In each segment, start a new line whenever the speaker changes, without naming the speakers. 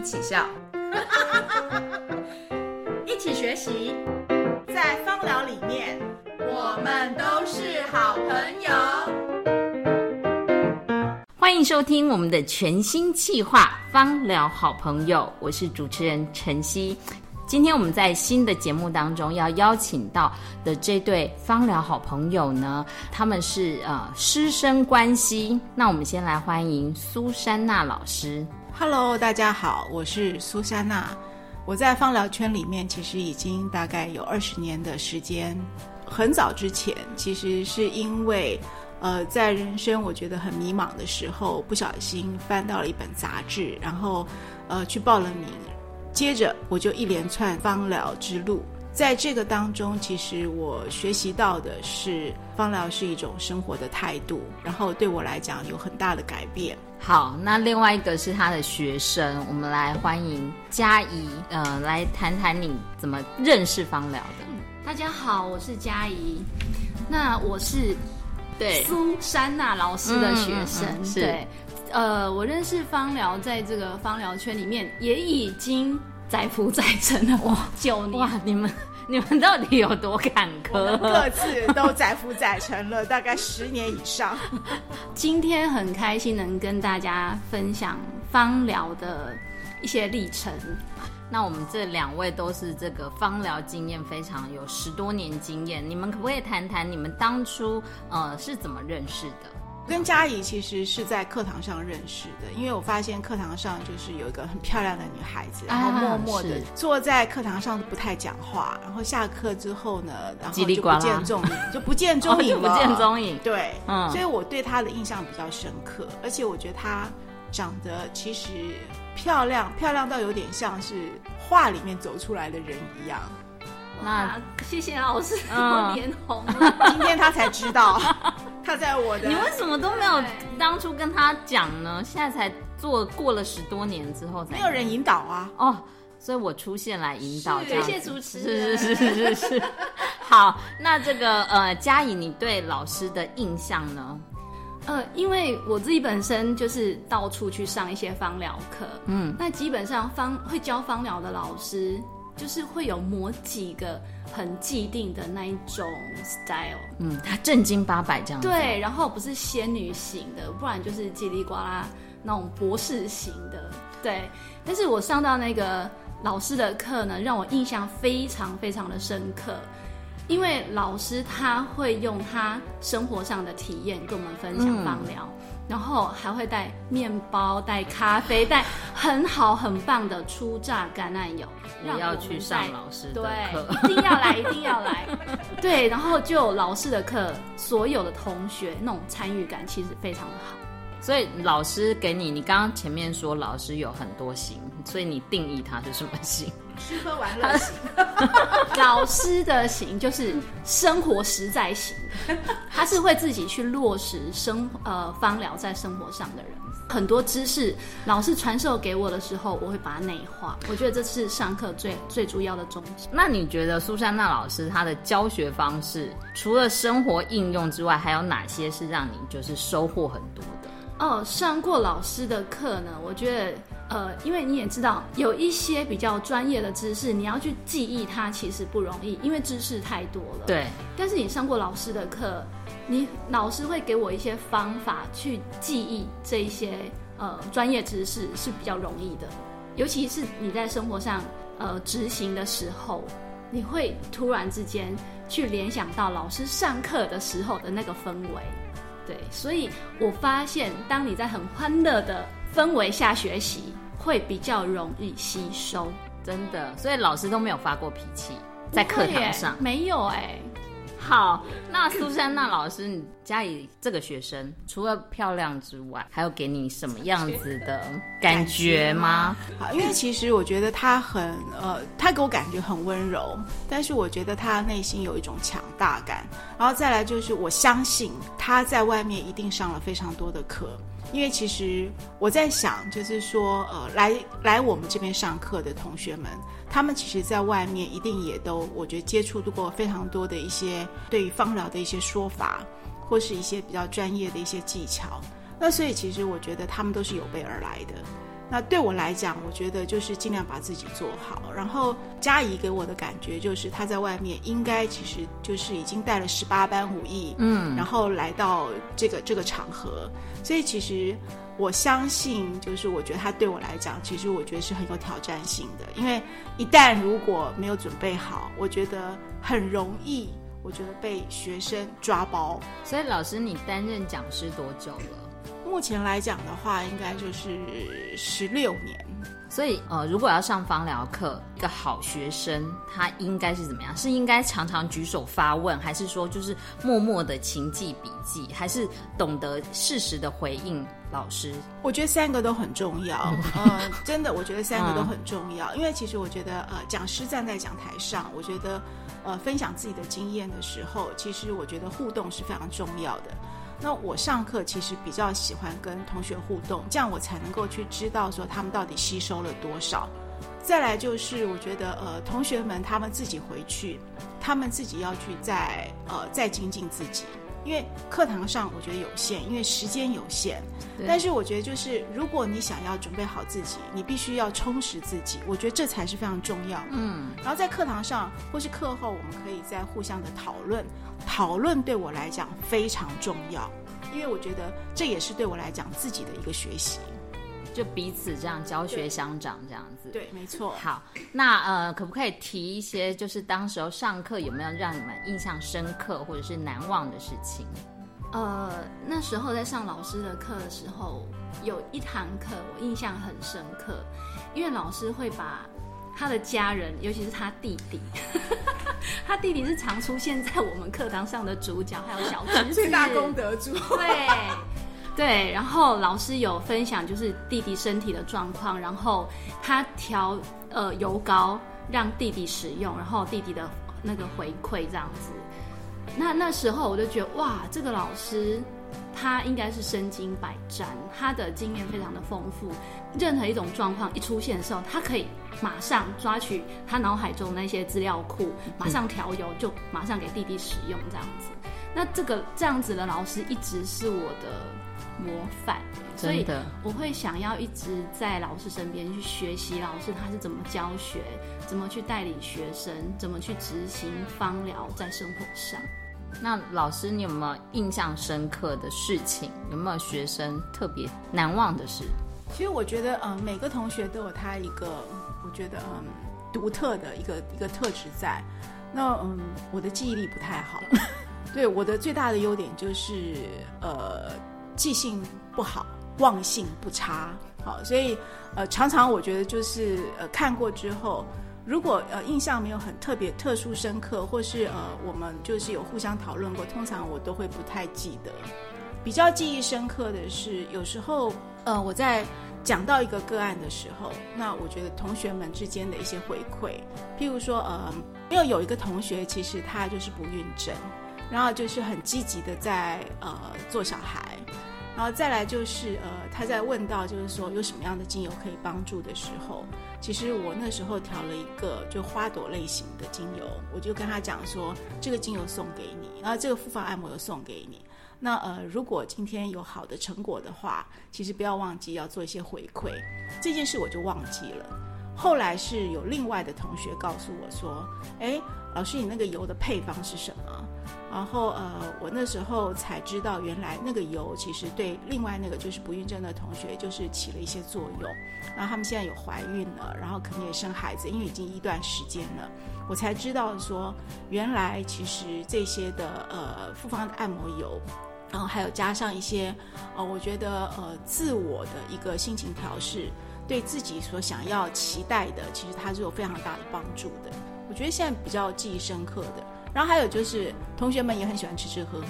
一起笑，
一起学习，
在芳疗里面，
我们都是好朋友。欢迎收听我们的全新计划《芳疗好朋友》，我是主持人晨曦。今天我们在新的节目当中要邀请到的这对芳疗好朋友呢，他们是呃师生关系。那我们先来欢迎苏珊娜老师。
Hello，大家好，我是苏珊娜。我在芳疗圈里面其实已经大概有二十年的时间。很早之前，其实是因为呃在人生我觉得很迷茫的时候，不小心翻到了一本杂志，然后呃去报了名。接着我就一连串芳疗之路，在这个当中，其实我学习到的是芳疗是一种生活的态度，然后对我来讲有很大的改变。
好，那另外一个是他的学生，我们来欢迎嘉怡，呃，来谈谈你怎么认识芳疗的。
大家好，我是嘉怡，那我是
对
苏珊娜老师的学生，对。呃，我认识芳疗，在这个芳疗圈里面也已经载浮载沉的哇九年
哇！你们你们到底有多坎坷？
各自都载浮载沉了大概十年以上。
今天很开心能跟大家分享芳疗的一些历程。
那我们这两位都是这个芳疗经验非常有十多年经验，你们可不可以谈谈你们当初呃是怎么认识的？
跟嘉怡其实是在课堂上认识的，因为我发现课堂上就是有一个很漂亮的女孩子，然后默默的坐在课堂上不太讲话，然后下课之后呢，然后就不见踪影，就不见 踪影
了，不见踪影。
对，嗯，所以我对她的印象比较深刻，而且我觉得她长得其实漂亮，漂亮到有点像是画里面走出来的人一样。
那谢谢老师，我脸红了。
今天他才知道，他在我的。
你为什么都没有当初跟他讲呢？现在才做过了十多年之后才。
没有人引导啊。
哦，所以我出现来引导。
谢谢主持
人。是是是是是。好，那这个呃，嘉颖，你对老师的印象呢？
呃，因为我自己本身就是到处去上一些芳疗课，嗯，那基本上芳会教芳疗的老师。就是会有某几个很既定的那一种 style，
嗯，他正经八百这样。
对，然后不是仙女型的，不然就是叽里呱啦那种博士型的。对，但是我上到那个老师的课呢，让我印象非常非常的深刻，因为老师他会用他生活上的体验跟我们分享芳疗。然后还会带面包、带咖啡、带很好很棒的初榨橄榄油，
要去上老师的课，
一定要来，一定要来。对，然后就老师的课，所有的同学那种参与感其实非常的好。
所以老师给你，你刚刚前面说老师有很多型，所以你定义他是什么型？
吃喝玩乐型。
老师的型就是生活实在型，他是会自己去落实生呃芳疗在生活上的人。很多知识老师传授给我的时候，我会把它内化。我觉得这是上课最最主要的宗旨。
那你觉得苏珊娜老师她的教学方式，除了生活应用之外，还有哪些是让你就是收获很多的？
哦，上过老师的课呢，我觉得，呃，因为你也知道，有一些比较专业的知识，你要去记忆它其实不容易，因为知识太多了。
对。
但是你上过老师的课，你老师会给我一些方法去记忆这一些呃专业知识是比较容易的，尤其是你在生活上呃执行的时候，你会突然之间去联想到老师上课的时候的那个氛围。对，所以我发现，当你在很欢乐的氛围下学习，会比较容易吸收。
真的，所以老师都没有发过脾气在课堂上，
没有哎。
好，那苏珊娜老师，你家里这个学生除了漂亮之外，还有给你什么样子的感觉吗？
好，因为其实我觉得他很呃，他给我感觉很温柔，但是我觉得他内心有一种强大感。然后再来就是，我相信他在外面一定上了非常多的课。因为其实我在想，就是说，呃，来来我们这边上课的同学们，他们其实在外面一定也都，我觉得接触过非常多的一些对于芳疗的一些说法，或是一些比较专业的一些技巧。那所以其实我觉得他们都是有备而来的。那对我来讲，我觉得就是尽量把自己做好。然后嘉怡给我的感觉就是她在外面应该其实就是已经带了十八般武艺，嗯，然后来到这个这个场合，所以其实我相信，就是我觉得她对我来讲，其实我觉得是很有挑战性的。因为一旦如果没有准备好，我觉得很容易，我觉得被学生抓包。
所以老师，你担任讲师多久了？
目前来讲的话，应该就是十六年。
所以，呃，如果要上芳疗课，一个好学生他应该是怎么样？是应该常常举手发问，还是说就是默默的勤记笔记，还是懂得适时的回应老师？
我觉得三个都很重要。呃，真的，我觉得三个都很重要。因为其实我觉得，呃，讲师站在讲台上，我觉得，呃，分享自己的经验的时候，其实我觉得互动是非常重要的。那我上课其实比较喜欢跟同学互动，这样我才能够去知道说他们到底吸收了多少。再来就是我觉得呃，同学们他们自己回去，他们自己要去再呃再精进自己。因为课堂上我觉得有限，因为时间有限。但是我觉得就是，如果你想要准备好自己，你必须要充实自己。我觉得这才是非常重要。嗯。然后在课堂上或是课后，我们可以再互相的讨论。讨论对我来讲非常重要，因为我觉得这也是对我来讲自己的一个学习。
就彼此这样教学相长，这样子。
对，没错。
好，那呃，可不可以提一些，就是当时候上课有没有让你们印象深刻或者是难忘的事情？
呃，那时候在上老师的课的时候，有一堂课我印象很深刻，因为老师会把他的家人，尤其是他弟弟，他弟弟是常出现在我们课堂上的主角，还有小侄子，
最大功德主。
对。对，然后老师有分享，就是弟弟身体的状况，然后他调呃油膏让弟弟使用，然后弟弟的那个回馈这样子。那那时候我就觉得哇，这个老师他应该是身经百战，他的经验非常的丰富。任何一种状况一出现的时候，他可以马上抓取他脑海中那些资料库，马上调油，就马上给弟弟使用这样子。那这个这样子的老师一直是我的。模范，所以我会想要一直在老师身边去学习老师他是怎么教学，怎么去带领学生，怎么去执行芳疗在生活上。
那老师，你有没有印象深刻的事情？有没有学生特别难忘的事？
其实我觉得，嗯，每个同学都有他一个，我觉得嗯独特的一个一个特质在。那嗯，我的记忆力不太好，对我的最大的优点就是呃。记性不好，忘性不差，好，所以呃，常常我觉得就是呃，看过之后，如果呃印象没有很特别、特殊、深刻，或是呃我们就是有互相讨论过，通常我都会不太记得。比较记忆深刻的是，有时候呃我在讲到一个个案的时候，那我觉得同学们之间的一些回馈，譬如说呃，因为有一个同学其实他就是不孕症，然后就是很积极的在呃做小孩。然后再来就是，呃，他在问到就是说有什么样的精油可以帮助的时候，其实我那时候调了一个就花朵类型的精油，我就跟他讲说，这个精油送给你，然后这个复方按摩油送给你。那呃，如果今天有好的成果的话，其实不要忘记要做一些回馈。这件事我就忘记了。后来是有另外的同学告诉我说，哎，老师，你那个油的配方是什么？然后呃，我那时候才知道，原来那个油其实对另外那个就是不孕症的同学，就是起了一些作用。然后他们现在有怀孕了，然后可能也生孩子，因为已经一段时间了，我才知道说，原来其实这些的呃复方的按摩油，然后还有加上一些呃，我觉得呃自我的一个心情调试，对自己所想要期待的，其实它是有非常大的帮助的。我觉得现在比较记忆深刻的。然后还有就是，同学们也很喜欢吃吃喝喝，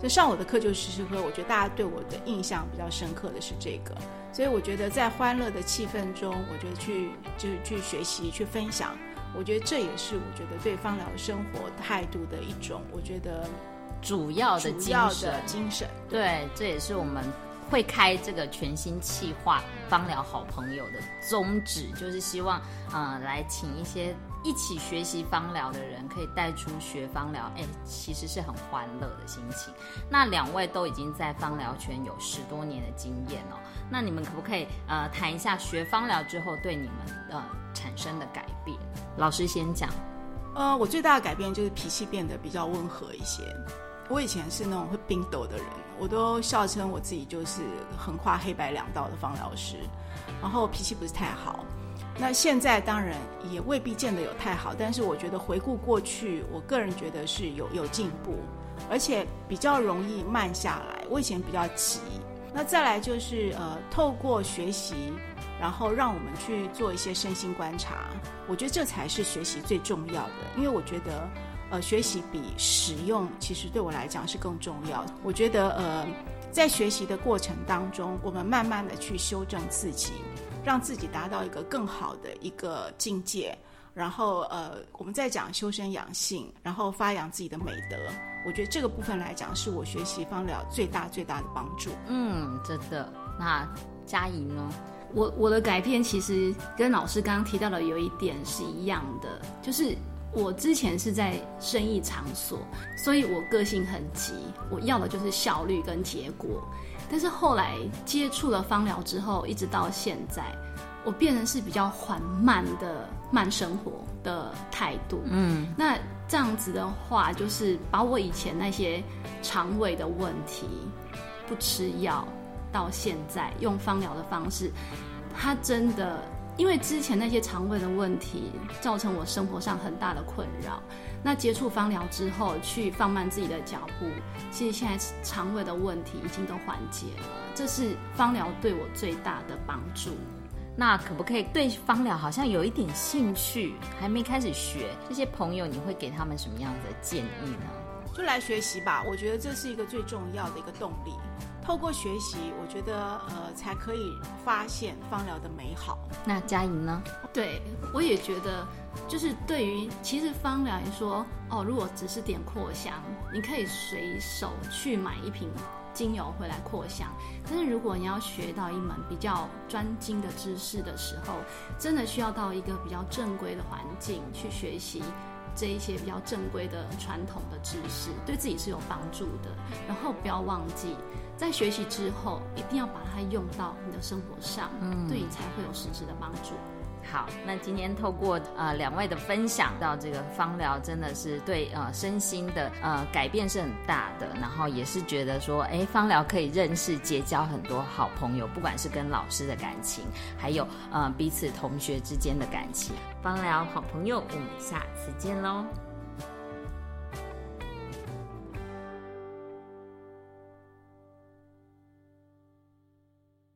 就上我的课就吃吃喝。我觉得大家对我的印象比较深刻的是这个，所以我觉得在欢乐的气氛中，我觉得去就是去学习、去分享，我觉得这也是我觉得对芳疗生活态度的一种，我觉得
主要的
主要的精神。
对，这也是我们会开这个全新企划“芳疗好朋友”的宗旨，就是希望呃来请一些。一起学习芳疗的人可以带出学芳疗，哎，其实是很欢乐的心情。那两位都已经在芳疗圈有十多年的经验哦，那你们可不可以呃谈一下学芳疗之后对你们呃产生的改变？老师先讲。
呃，我最大的改变就是脾气变得比较温和一些。我以前是那种会冰斗的人，我都笑称我自己就是横跨黑白两道的芳疗师，然后脾气不是太好。那现在当然也未必见得有太好，但是我觉得回顾过去，我个人觉得是有有进步，而且比较容易慢下来。我以前比较急，那再来就是呃，透过学习，然后让我们去做一些身心观察，我觉得这才是学习最重要的，因为我觉得呃，学习比使用其实对我来讲是更重要。我觉得呃，在学习的过程当中，我们慢慢的去修正自己。让自己达到一个更好的一个境界，然后呃，我们在讲修身养性，然后发扬自己的美德。我觉得这个部分来讲，是我学习方疗最大最大的帮助。
嗯，真的。那佳怡呢？
我我的改变其实跟老师刚刚提到的有一点是一样的，就是我之前是在生意场所，所以我个性很急，我要的就是效率跟结果。但是后来接触了芳疗之后，一直到现在，我变成是比较缓慢的慢生活的态度。嗯，那这样子的话，就是把我以前那些肠胃的问题不吃药，到现在用芳疗的方式，它真的。因为之前那些肠胃的问题，造成我生活上很大的困扰。那接触芳疗之后，去放慢自己的脚步，其实现在肠胃的问题已经都缓解了。这是芳疗对我最大的帮助。
那可不可以对芳疗好像有一点兴趣，还没开始学？这些朋友，你会给他们什么样的建议呢？
就来学习吧，我觉得这是一个最重要的一个动力。透过学习，我觉得呃才可以发现芳疗的美好。
那嘉莹呢？
对，我也觉得，就是对于其实芳疗你说，哦，如果只是点扩香，你可以随手去买一瓶精油回来扩香。但是如果你要学到一门比较专精的知识的时候，真的需要到一个比较正规的环境去学习。这一些比较正规的传统的知识，对自己是有帮助的。然后不要忘记，在学习之后，一定要把它用到你的生活上，嗯，对你才会有实质的帮助。
好，那今天透过呃两位的分享，到这个芳疗真的是对呃身心的呃改变是很大的，然后也是觉得说，哎，芳疗可以认识结交很多好朋友，不管是跟老师的感情，还有呃彼此同学之间的感情。芳疗好朋友，我们下次见喽。